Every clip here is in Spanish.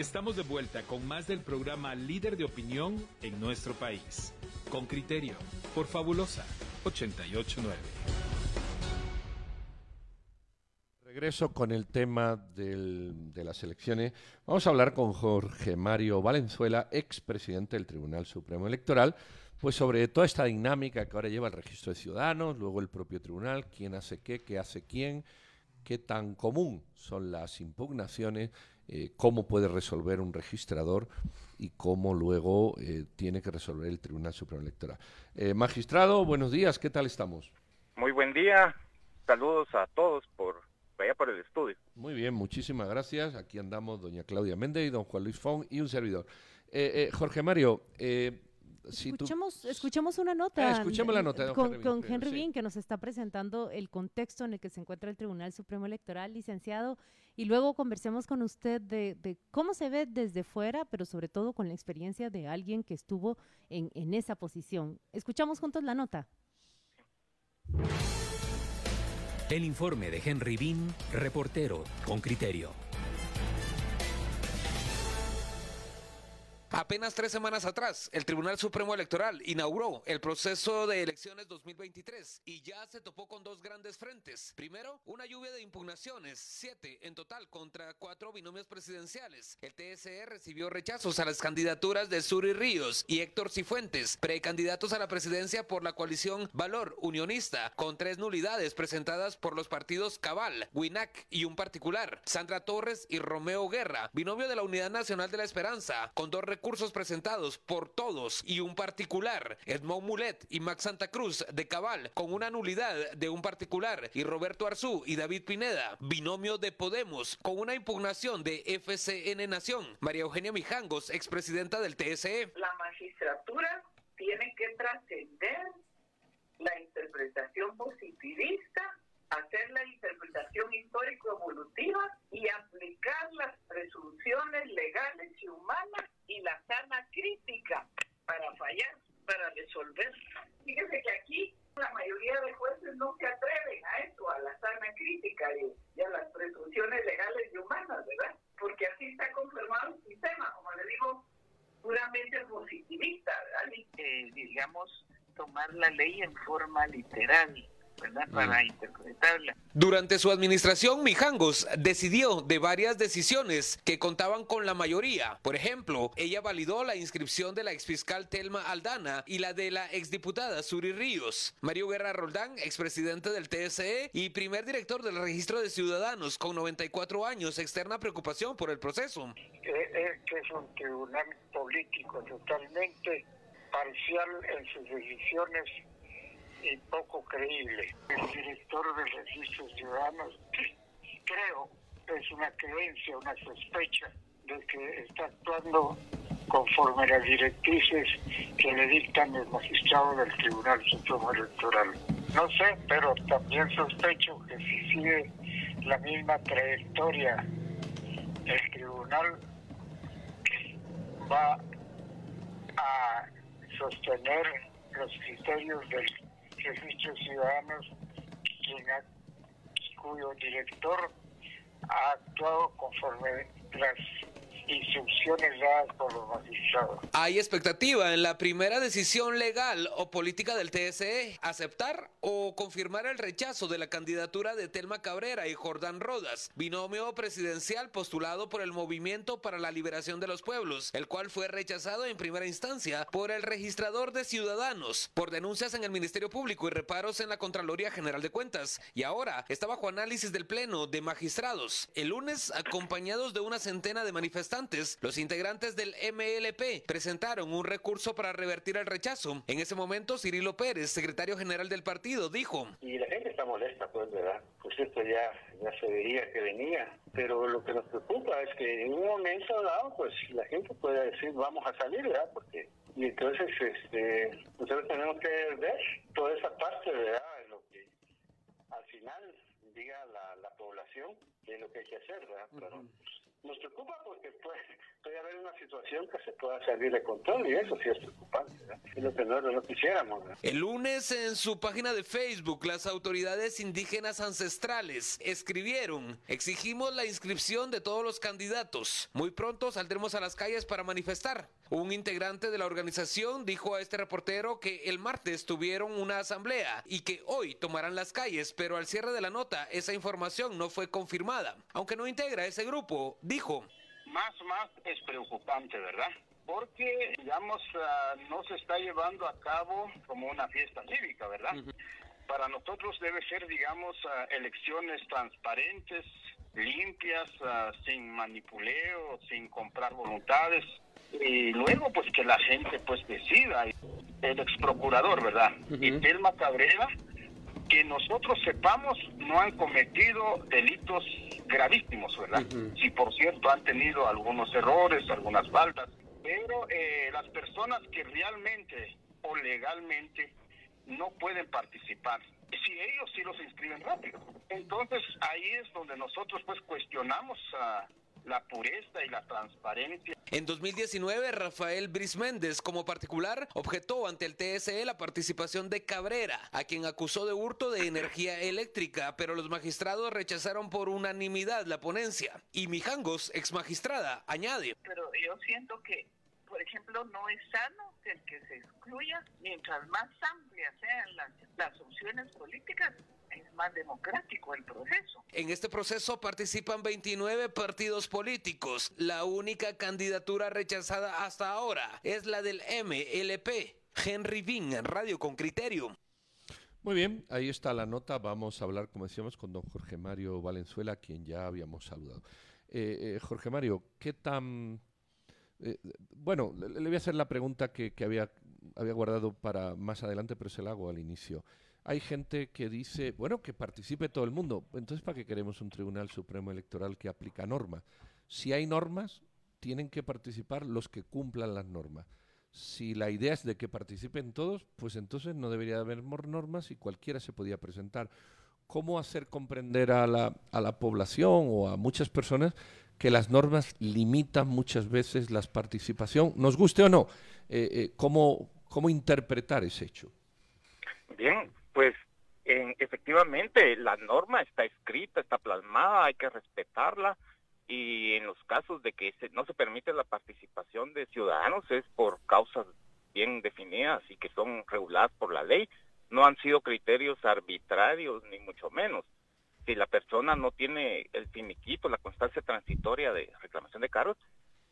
Estamos de vuelta con más del programa Líder de Opinión en nuestro país. Con criterio, por Fabulosa 889. Regreso con el tema de las elecciones. Vamos a hablar con Jorge Mario Valenzuela, expresidente del Tribunal Supremo Electoral, pues sobre toda esta dinámica que ahora lleva el registro de ciudadanos, luego el propio tribunal, quién hace qué, qué hace quién, qué tan común son las impugnaciones, eh, cómo puede resolver un registrador y cómo luego eh, tiene que resolver el Tribunal Supremo Electoral. Eh, magistrado, buenos días, ¿qué tal estamos? Muy buen día. Saludos a todos por allá por el estudio. Muy bien, muchísimas gracias. Aquí andamos doña Claudia Méndez y don Juan Luis Fong y un servidor. Jorge Mario, eh, si tú... Escuchemos, una nota. Ah, escuchemos la nota con, Henry Bean con Henry sí. Bean, que nos está presentando el contexto en el que se encuentra el Tribunal Supremo Electoral, licenciado, y luego conversemos con usted de, de cómo se ve desde fuera, pero sobre todo con la experiencia de alguien que estuvo en, en esa posición. Escuchamos juntos la nota. El informe de Henry Bean, reportero con criterio. Apenas tres semanas atrás, el Tribunal Supremo Electoral inauguró el proceso de elecciones 2023 y ya se topó con dos grandes frentes. Primero, una lluvia de impugnaciones, siete en total contra cuatro binomios presidenciales. El TSE recibió rechazos a las candidaturas de Suri Ríos y Héctor Cifuentes, precandidatos a la presidencia por la coalición Valor Unionista, con tres nulidades presentadas por los partidos Cabal, Winac y un particular. Sandra Torres y Romeo Guerra, binomio de la Unidad Nacional de la Esperanza, con dos recursos presentados por todos y un particular. Edmond Mulet y Max Santa Cruz de Cabal, con una nulidad de un particular. Y Roberto Arzú y David Pineda, binomio de Podemos, con una impugnación de FCN Nación. María Eugenia Mijangos, expresidenta del. TSE. la magistratura tiene que trascender la interpretación positivista, hacer la interpretación histórico-evolutiva y aplicar las presunciones legales y humanas y la sana crítica para fallar, para resolver. Fíjese que aquí la mayoría de jueces no se atreven a eso, a la sana crítica y, a las presunciones legales y humanas, ¿verdad? Porque así está confirmado el sistema, como le digo, puramente positivista, ¿verdad? Eh, digamos, tomar la ley en forma literal, ¿verdad? Para interpretarla. Durante su administración, Mijangos decidió de varias decisiones que contaban con la mayoría. Por ejemplo, ella validó la inscripción de la exfiscal Telma Aldana y la de la exdiputada Suri Ríos. Mario Guerra Roldán, expresidente del TSE y primer director del Registro de Ciudadanos con 94 años, externa preocupación por el proceso. que es un tribunal político totalmente parcial en sus decisiones y poco creíble. El director del registro de ciudadanos, creo, es una creencia, una sospecha de que está actuando conforme a las directrices que le dictan los magistrados del Tribunal Supremo Electoral. No sé, pero también sospecho que si sigue la misma trayectoria el tribunal va a sostener los criterios del de ciudadanos quien ha- cuyo director ha actuado conforme las instrucciones dadas por los magistrados. Hay expectativa en la primera decisión legal o política del TSE, aceptar o confirmar el rechazo de la candidatura de Telma Cabrera y Jordán Rodas, binomio presidencial postulado por el Movimiento para la Liberación de los Pueblos, el cual fue rechazado en primera instancia por el registrador de ciudadanos por denuncias en el Ministerio Público y reparos en la Contraloría General de Cuentas, y ahora está bajo análisis del Pleno de Magistrados. El lunes, acompañados de una centena de manifestantes, los integrantes del MLP presentaron un recurso para revertir el rechazo. En ese momento, Cirilo Pérez, secretario general del partido, dijo, Y la gente está molesta, pues, ¿verdad? Pues esto ya, ya se veía que venía. Pero lo que nos preocupa es que en un momento dado, pues la gente puede decir, vamos a salir, ¿verdad? Porque y entonces este, nosotros tenemos que ver toda esa parte, ¿verdad? De lo que al final diga la, la población es lo que hay que hacer, ¿verdad? Pero nos preocupa porque haber una situación que se pueda salir de control y eso sí es preocupante. Lo que nosotros no quisiéramos. El lunes en su página de Facebook, las autoridades indígenas ancestrales escribieron, exigimos la inscripción de todos los candidatos. Muy pronto saldremos a las calles para manifestar. Un integrante de la organización dijo a este reportero que el martes tuvieron una asamblea y que hoy tomarán las calles, pero al cierre de la nota esa información no fue confirmada. Aunque no integra ese grupo, dijo. Más, más es preocupante, ¿verdad? Porque, digamos, ah, no se está llevando a cabo como una fiesta cívica, ¿verdad? Para nosotros debe ser, digamos, ah, elecciones transparentes, limpias, ah, sin manipuleo, sin comprar voluntades. Y luego pues que la gente pues decida. El ex procurador verdad y Telma Cabrera que nosotros sepamos no han cometido delitos gravísimos verdad si por cierto han tenido algunos errores algunas faltas pero eh, las personas que realmente o legalmente no pueden participar si ellos sí los inscriben rápido. Entonces ahí es donde nosotros pues cuestionamos a la pureza y la transparencia. En 2019, Rafael Bris Méndez, como particular, objetó ante el TSE la participación de Cabrera, a quien acusó de hurto de energía eléctrica, pero los magistrados rechazaron por unanimidad la ponencia. Y Mijangos, ex magistrada, añade. Pero yo siento que por ejemplo, no es sano que el que se excluya, mientras más amplias sean las, las opciones políticas, más democrático el proceso. En este proceso participan 29 partidos políticos. La única candidatura rechazada hasta ahora es la del MLP. Henry Bean, Radio con Criterio. Muy bien, ahí está la nota. Vamos a hablar, como decíamos, con don Jorge Mario Valenzuela, quien ya habíamos saludado. Eh, eh, Jorge Mario, ¿qué tan... Eh, bueno, le, voy a hacer la pregunta que, que había, había guardado para más adelante, pero se la hago al inicio hay gente que dice, bueno, que participe todo el mundo. Entonces, ¿para qué queremos un Tribunal Supremo Electoral que aplica normas? Si hay normas, tienen que participar los que cumplan las normas. Si la idea es de que participen todos, pues entonces no debería haber normas y cualquiera se podía presentar. ¿Cómo hacer comprender a la, a la población o a muchas personas que las normas limitan muchas veces la participación, nos guste o no? Eh, eh, ¿cómo, ¿Cómo interpretar ese hecho? Bien, pues en, efectivamente la norma está escrita, está plasmada, hay que respetarla y en los casos de que no se permite la participación de ciudadanos es por causas bien definidas y que son reguladas por la ley, no han sido criterios arbitrarios ni mucho menos. Si la persona no tiene el finiquito, la constancia transitoria de reclamación de cargos,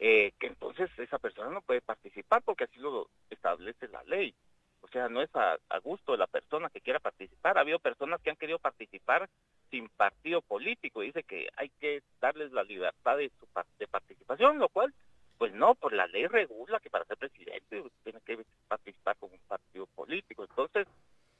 eh, que entonces esa persona no puede participar porque así lo establece la ley. O sea, no es a, gusto de la persona que quiera participar. Ha habido personas que han querido participar sin partido político. Dice que hay que darles la libertad de, su, participación, lo cual, pues no, por la ley regula que para ser presidente tiene que participar con un partido político. Entonces,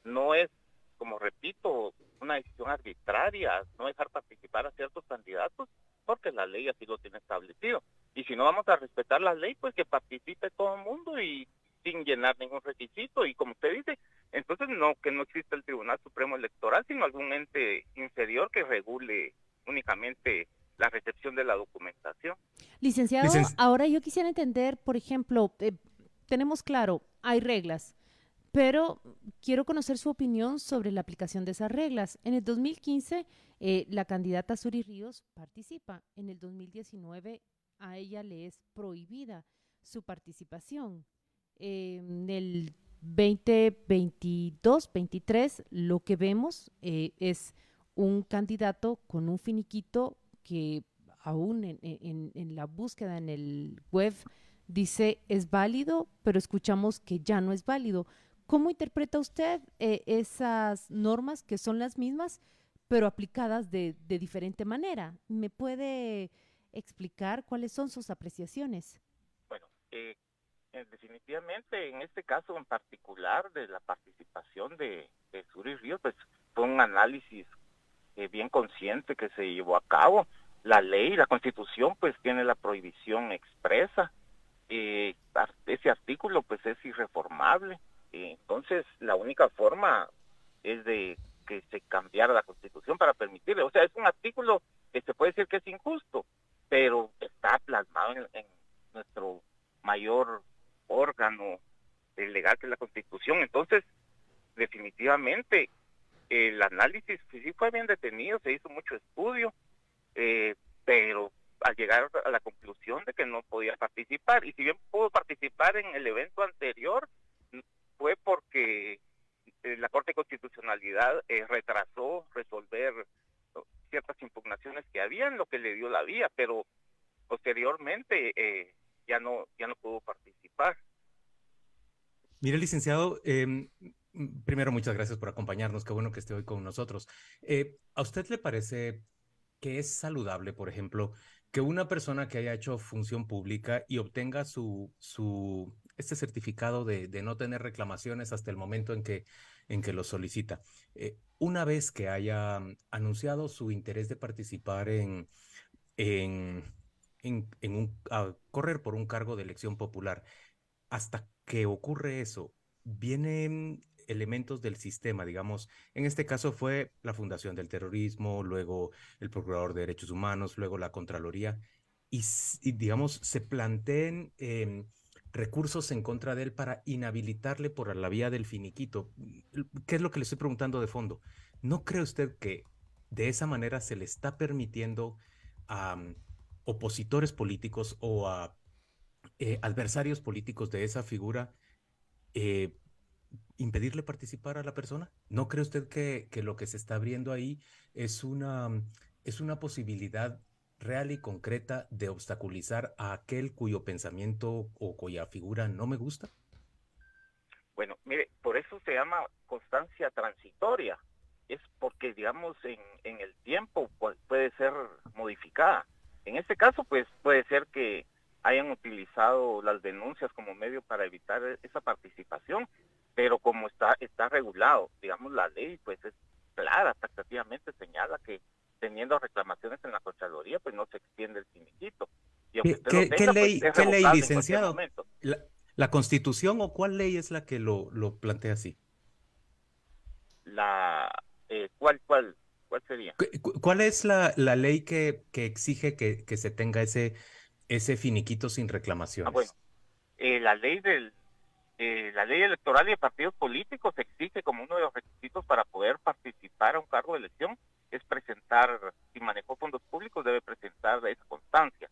no es, como repito, una decisión arbitraria, no dejar participar a ciertos candidatos, porque la ley así lo tiene establecido. Y si no vamos a respetar la ley, pues que participe todo el mundo y sin llenar ningún requisito y como usted dice, entonces no que no existe el Tribunal Supremo Electoral, sino algún ente inferior que regule únicamente la recepción de la documentación. Licenciado, ahora yo quisiera entender, por ejemplo, eh, tenemos claro, hay reglas, pero quiero conocer su opinión sobre la aplicación de esas reglas. En el 2015, eh, la candidata Suri Ríos participa. En el 2019, a ella le es prohibida su participación en el 2022, 23, lo que vemos eh, es un candidato con un finiquito que aún en, la búsqueda en el web dice es válido, pero escuchamos que ya no es válido. ¿Cómo interpreta usted eh, esas normas que son las mismas, pero aplicadas de, de diferente manera? ¿Me puede explicar cuáles son sus apreciaciones? Bueno, eh, eh, definitivamente en este caso en particular de la participación de, de Suri Ríos, pues fue un análisis eh, bien consciente que se llevó a cabo. La ley, la constitución, pues tiene la prohibición expresa. Eh, ese artículo, pues es irreformable. entonces, la única forma es de que se cambiara la constitución para permitirle. O sea, es un artículo que se puede decir que es injusto, pero plasmado en, nuestro mayor órgano legal que es la Constitución. Entonces, definitivamente, el análisis sí fue bien detenido, se hizo mucho estudio, eh, pero al llegar a la conclusión de que no podía participar, y si bien pudo participar en el evento anterior, fue porque eh, la Corte de Constitucionalidad eh, retrasó resolver ciertas impugnaciones que habían, lo que le dio la vía, pero posteriormente eh, ya no ya no pudo participar. Mire, licenciado, em, primero muchas gracias por acompañarnos, qué bueno que esté hoy con nosotros. ¿A usted le parece que es saludable, por ejemplo, que una persona que haya hecho función pública y obtenga su, su este certificado de, no tener reclamaciones hasta el momento en que, en que lo solicita. Eh, una vez que haya anunciado su interés de participar en, en, en, un, correr por un cargo de elección popular, hasta que ocurre eso, vienen elementos del sistema, digamos, en este caso fue la Fundación del Terrorismo, luego el Procurador de Derechos Humanos, luego la Contraloría, y, digamos, se planteen em, recursos en contra de él para inhabilitarle por la vía del finiquito. ¿Qué es lo que le estoy preguntando de fondo? ¿No cree usted que de esa manera se le está permitiendo a mm, opositores políticos o a eh, adversarios políticos de esa figura eh, impedirle participar a la persona? ¿No cree usted que, que, lo que se está abriendo ahí es una, mm, es una posibilidad real y concreta de obstaculizar a aquel cuyo pensamiento o cuya figura no me gusta? Bueno, mire, por eso se llama constancia transitoria. Es porque, digamos, en, en el tiempo puede ser modificada. En este caso, pues puede ser que hayan utilizado las denuncias como medio para evitar esa participación, pero como está está regulado, digamos, la ley, pues es clara, taxativamente señala que teniendo reclamaciones en la Contraloría, pues no se extiende el finiquito. ¿Qué, pues, ley, ¿qué ley, licenciado? La, Constitución o cuál ley es la que lo, lo plantea así? La, eh, ¿cuál, cuál, ¿Cuál sería? ¿Cuál es la, la ley que, que exige que, que, se tenga ese, ese finiquito sin reclamaciones? Ah, bueno, eh, la ley del eh, la ley electoral y de partidos políticos exige como uno de los requisitos para poder participar a un cargo de elección es presentar, si manejó fondos públicos, debe presentar esa constancia.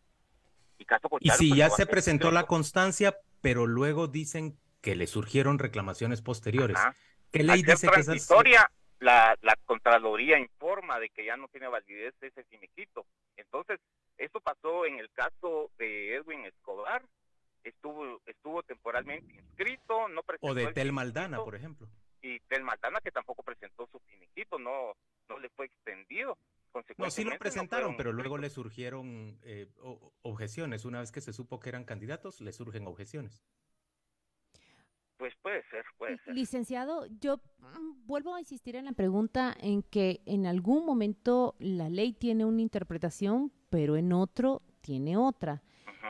Y, caso y si pues, ya se presentó la constancia, pero luego dicen que le surgieron reclamaciones posteriores. ¿Qué ley dice que es historia? La, la Contraloría informa de que ya no tiene validez ese finiquito. Entonces, esto pasó en el caso de Edwin Escobar, estuvo estuvo temporalmente inscrito, no presentó O de Tel Maldana, por ejemplo. Y Tel Maldana que tampoco presentó su finiquito, no no le fue extendido. No, sí lo presentaron, pero luego le surgieron eh, objeciones. Una vez que se supo que eran candidatos, le surgen objeciones. Pues puede ser, puede ser. Licenciado, yo mm, vuelvo a insistir en la pregunta en que en algún momento la ley tiene una interpretación, pero en otro tiene otra.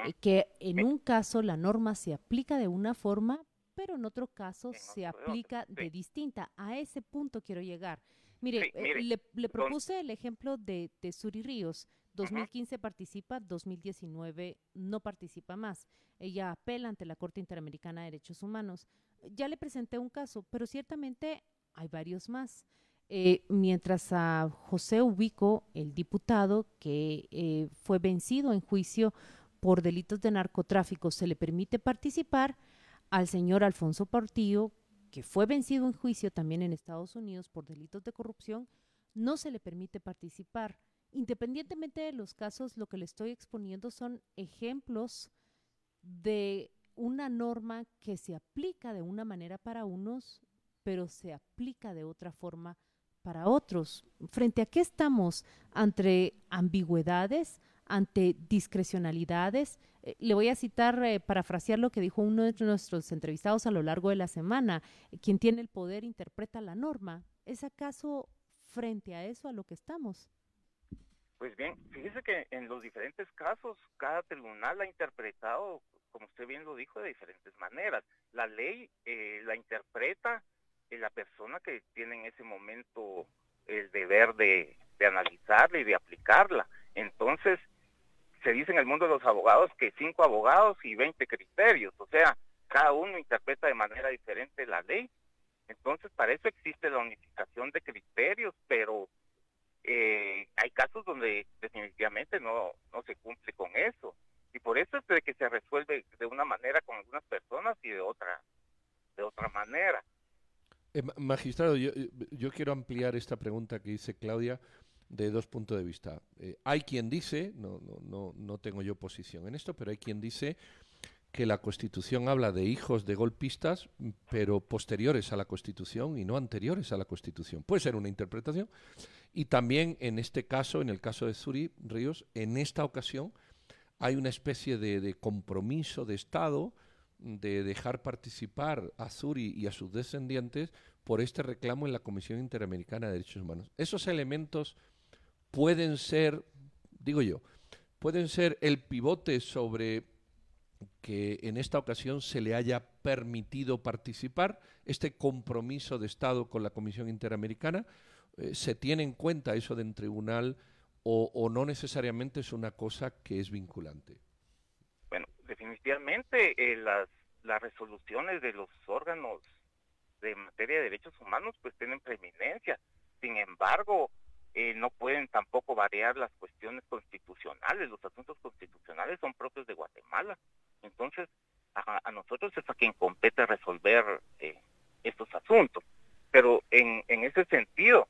Eh, que en un caso la norma se aplica de una forma, pero en otro caso se aplica de distinta. A ese punto quiero llegar. Mire, eh, le, propuse el ejemplo de, de Suri Ríos. 2015 participa, 2019 no participa más. Ella apela ante la Corte Interamericana de Derechos Humanos. Ya le presenté un caso, pero ciertamente hay varios más. Eh, mientras a José Ubico, el diputado que eh, fue vencido en juicio por delitos de narcotráfico, se le permite participar, al señor Alfonso Portillo, que fue vencido en juicio también en Estados Unidos por delitos de corrupción, no se le permite participar. Independientemente de los casos, lo que le estoy exponiendo son ejemplos de una norma que se aplica de una manera para unos, pero se aplica de otra forma para otros. ¿Frente a qué estamos? ¿Ante ambigüedades? ¿Ante discrecionalidades? Eh, le voy a citar, eh, parafrasear lo que dijo uno de nuestros entrevistados a lo largo de la semana. Quien tiene el poder interpreta la norma. ¿Es acaso frente a eso a lo que estamos? Pues bien, fíjese que en los diferentes casos, cada tribunal ha interpretado, como usted bien lo dijo, de diferentes maneras. La ley la interpreta la persona que tiene en ese momento el deber de, de analizarla y de aplicarla. Entonces, se dice en el mundo de los abogados que cinco abogados y 20 criterios, o sea, cada uno interpreta de manera diferente la ley. Entonces, para eso existe la unificación de criterios, pero eh, hay casos donde definitivamente no, no se cumple con eso. Y por eso es de que se resuelve de una manera con algunas personas y de otra, de otra manera. Eh, magistrado, yo, yo, quiero ampliar esta pregunta que dice Claudia de dos puntos de vista. Eh, hay quien dice, no, no, no, no tengo yo posición en esto, pero hay quien dice que la Constitución habla de hijos de golpistas, pero posteriores a la Constitución y no anteriores a la Constitución. Puede ser una interpretación. Y también en este caso, en el caso de Zuri Ríos, en esta ocasión hay una especie de, compromiso de Estado de dejar participar a Zuri y a sus descendientes por este reclamo en la Comisión Interamericana de Derechos Humanos. Esos elementos pueden ser, digo yo, pueden ser el pivote sobre que en esta ocasión se le haya permitido participar, este compromiso de Estado con la Comisión Interamericana, eh, ¿se tiene en cuenta eso de tribunal o, no necesariamente es una cosa que es vinculante? Bueno, definitivamente eh, las, las resoluciones de los órganos de materia de derechos humanos pues tienen preeminencia. Sin embargo, eh, no pueden tampoco variar las cuestiones constitucionales. Los asuntos constitucionales son propios de Guatemala. Entonces, a, nosotros es a quien compete resolver eh, estos asuntos. Pero en, en ese sentido,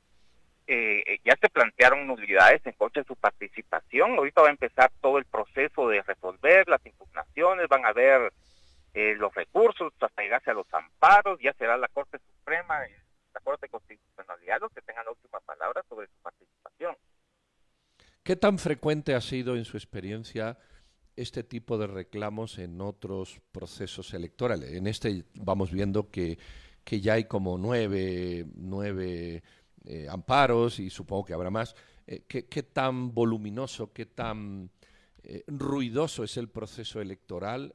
eh, ya se plantearon nulidades en contra de su participación. Ahorita va a empezar todo el proceso de resolver las impugnaciones, van a ver eh, los recursos hasta llegarse a los amparos, ya será la Corte Suprema, la Corte de Constitucionalidad los que tengan la última palabra sobre su participación. ¿Qué tan frecuente ha sido en su experiencia este tipo de reclamos en otros procesos electorales. En este vamos viendo que, que ya hay como nueve, nueve eh, amparos y supongo que habrá más. Eh, ¿qué, tan voluminoso, qué tan eh, ruidoso es el proceso electoral?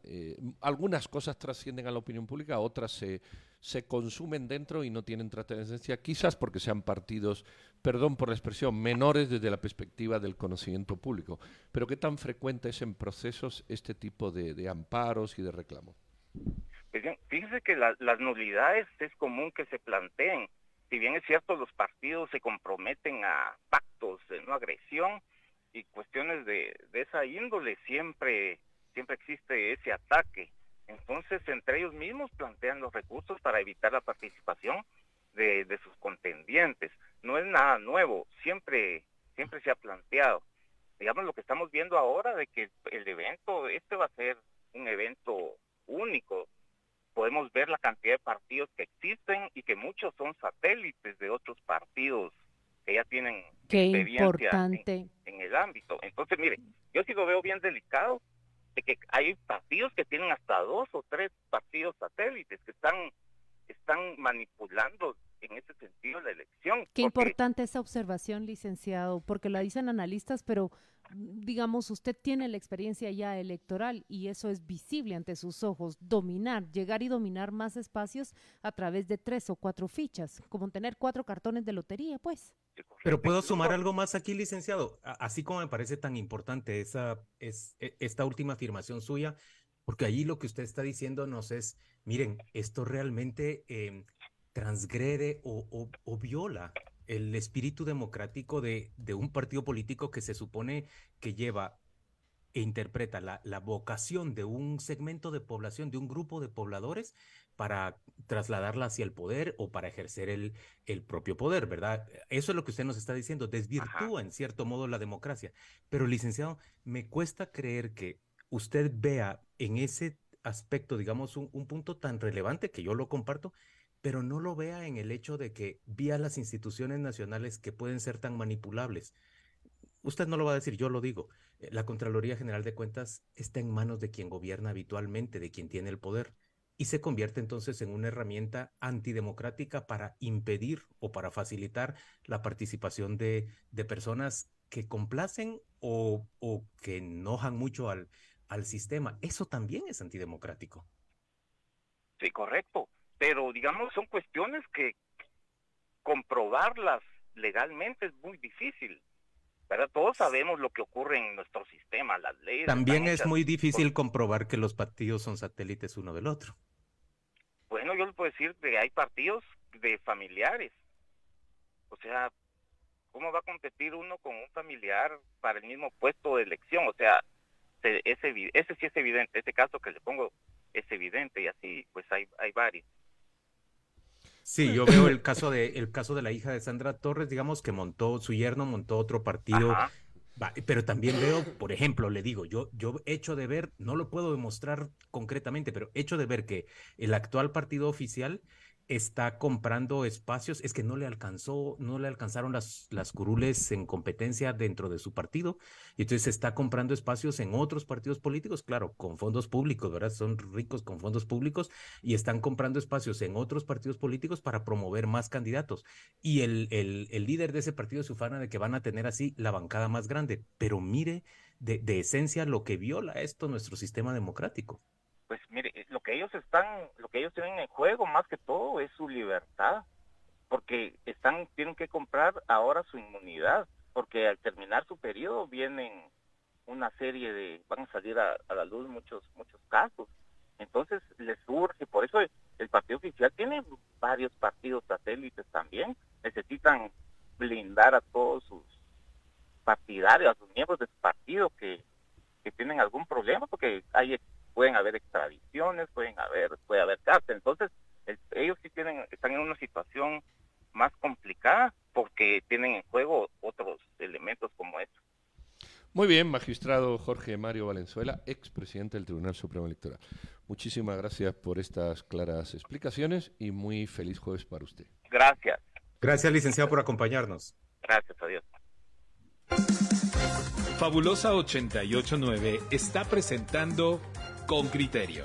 algunas cosas trascienden a la opinión pública, otras se se consumen dentro y no tienen trascendencia, quizás porque sean partidos, perdón por la expresión, menores desde la perspectiva del conocimiento público. Pero ¿qué tan frecuente es en procesos este tipo de, amparos y de reclamos? Pues fíjese que las nulidades es común que se planteen. Si bien es cierto, los partidos se comprometen a pactos de no agresión y cuestiones de, de esa índole, siempre, siempre existe ese ataque entonces, entre ellos mismos plantean los recursos para evitar la participación de, sus contendientes. No es nada nuevo, siempre, siempre se ha planteado. Digamos lo que estamos viendo ahora de que el evento, este va a ser un evento único. Podemos ver la cantidad de partidos que existen y que muchos son satélites de otros partidos que ya tienen experiencia En, en, el ámbito. Entonces, mire, yo sí lo veo bien delicado de que hay partidos que tienen hasta dos o tres partidos satélites que están, están manipulando en ese sentido la elección. Qué importante esa observación, licenciado, porque lo dicen analistas, pero digamos, usted tiene la experiencia ya electoral y eso es visible ante sus ojos, dominar, llegar y dominar más espacios a través de tres o cuatro fichas, como tener cuatro cartones de lotería, pues. Pero puedo sumar algo más aquí, licenciado, así como me parece tan importante esa, es, e, esta última afirmación suya, porque allí lo que usted está diciéndonos es, miren, esto realmente eh, transgrede o, o viola el espíritu democrático de, de, un partido político que se supone que lleva e interpreta la, la, vocación de un segmento de población, de un grupo de pobladores, para trasladarla hacia el poder o para ejercer el, el propio poder, ¿verdad? Eso es lo que usted nos está diciendo, desvirtúa en cierto modo la democracia. Pero, licenciado, me cuesta creer que usted vea en ese aspecto, digamos, un, un punto tan relevante que yo lo comparto, pero no lo vea en el hecho de que vía las instituciones nacionales que pueden ser tan manipulables. Usted no lo va a decir, yo lo digo. Eh, la Contraloría General de Cuentas está en manos de quien gobierna habitualmente, de quien tiene el poder, y se convierte entonces en una herramienta antidemocrática para impedir o para facilitar la participación de, personas que complacen o, o, que enojan mucho al, al sistema. Eso también es antidemocrático. Sí, correcto pero digamos son cuestiones que comprobarlas legalmente es muy difícil. ¿verdad? Todos sabemos lo que ocurre en nuestro sistema, las leyes. También es muy difícil comprobar que los partidos son satélites uno del otro. Bueno, yo les puedo decir que hay partidos de familiares. O sea, ¿cómo va a competir uno con un familiar para el mismo puesto de elección? O sea, ese, ese sí es evidente, ese caso que le pongo es evidente y así pues hay, hay varios. Sí, yo veo el caso de el caso de la hija de Sandra Torres, digamos que montó su yerno montó otro partido, pero también veo, por ejemplo, le digo, yo yo hecho de ver, no lo puedo demostrar concretamente, pero hecho de ver que el actual partido oficial está comprando espacios, es que no le alcanzó, no le alcanzaron las, las curules en competencia dentro de su partido, y entonces está comprando espacios en otros partidos políticos, claro, con fondos públicos, ¿verdad? Son ricos con fondos públicos y están comprando espacios en otros partidos políticos para promover más candidatos. Y el, el, el líder de ese partido se ufana de que van a tener así la bancada más grande, pero mire de, de esencia lo que viola esto nuestro sistema democrático pues mire, ellos están, lo que ellos tienen en juego más que todo es su libertad, porque están, tienen que comprar ahora su inmunidad, porque al terminar su periodo vienen una serie de, van a salir a, la luz muchos, muchos casos. Entonces les surge, por eso el partido oficial tiene varios partidos satélites también, necesitan blindar a todos sus partidarios, a sus miembros de su partido que, que tienen algún problema, porque hay pueden haber extradiciones, pueden haber, puede haber cárcel. Entonces, ellos sí tienen, están en una situación más complicada porque tienen en juego otros elementos como estos. Muy bien, magistrado Jorge Mario Valenzuela, expresidente del Tribunal Supremo Electoral. Muchísimas gracias por estas claras explicaciones y muy feliz jueves para usted. Gracias. Gracias, licenciado, por acompañarnos. Gracias, adiós. Fabulosa 889 está presentando con criterio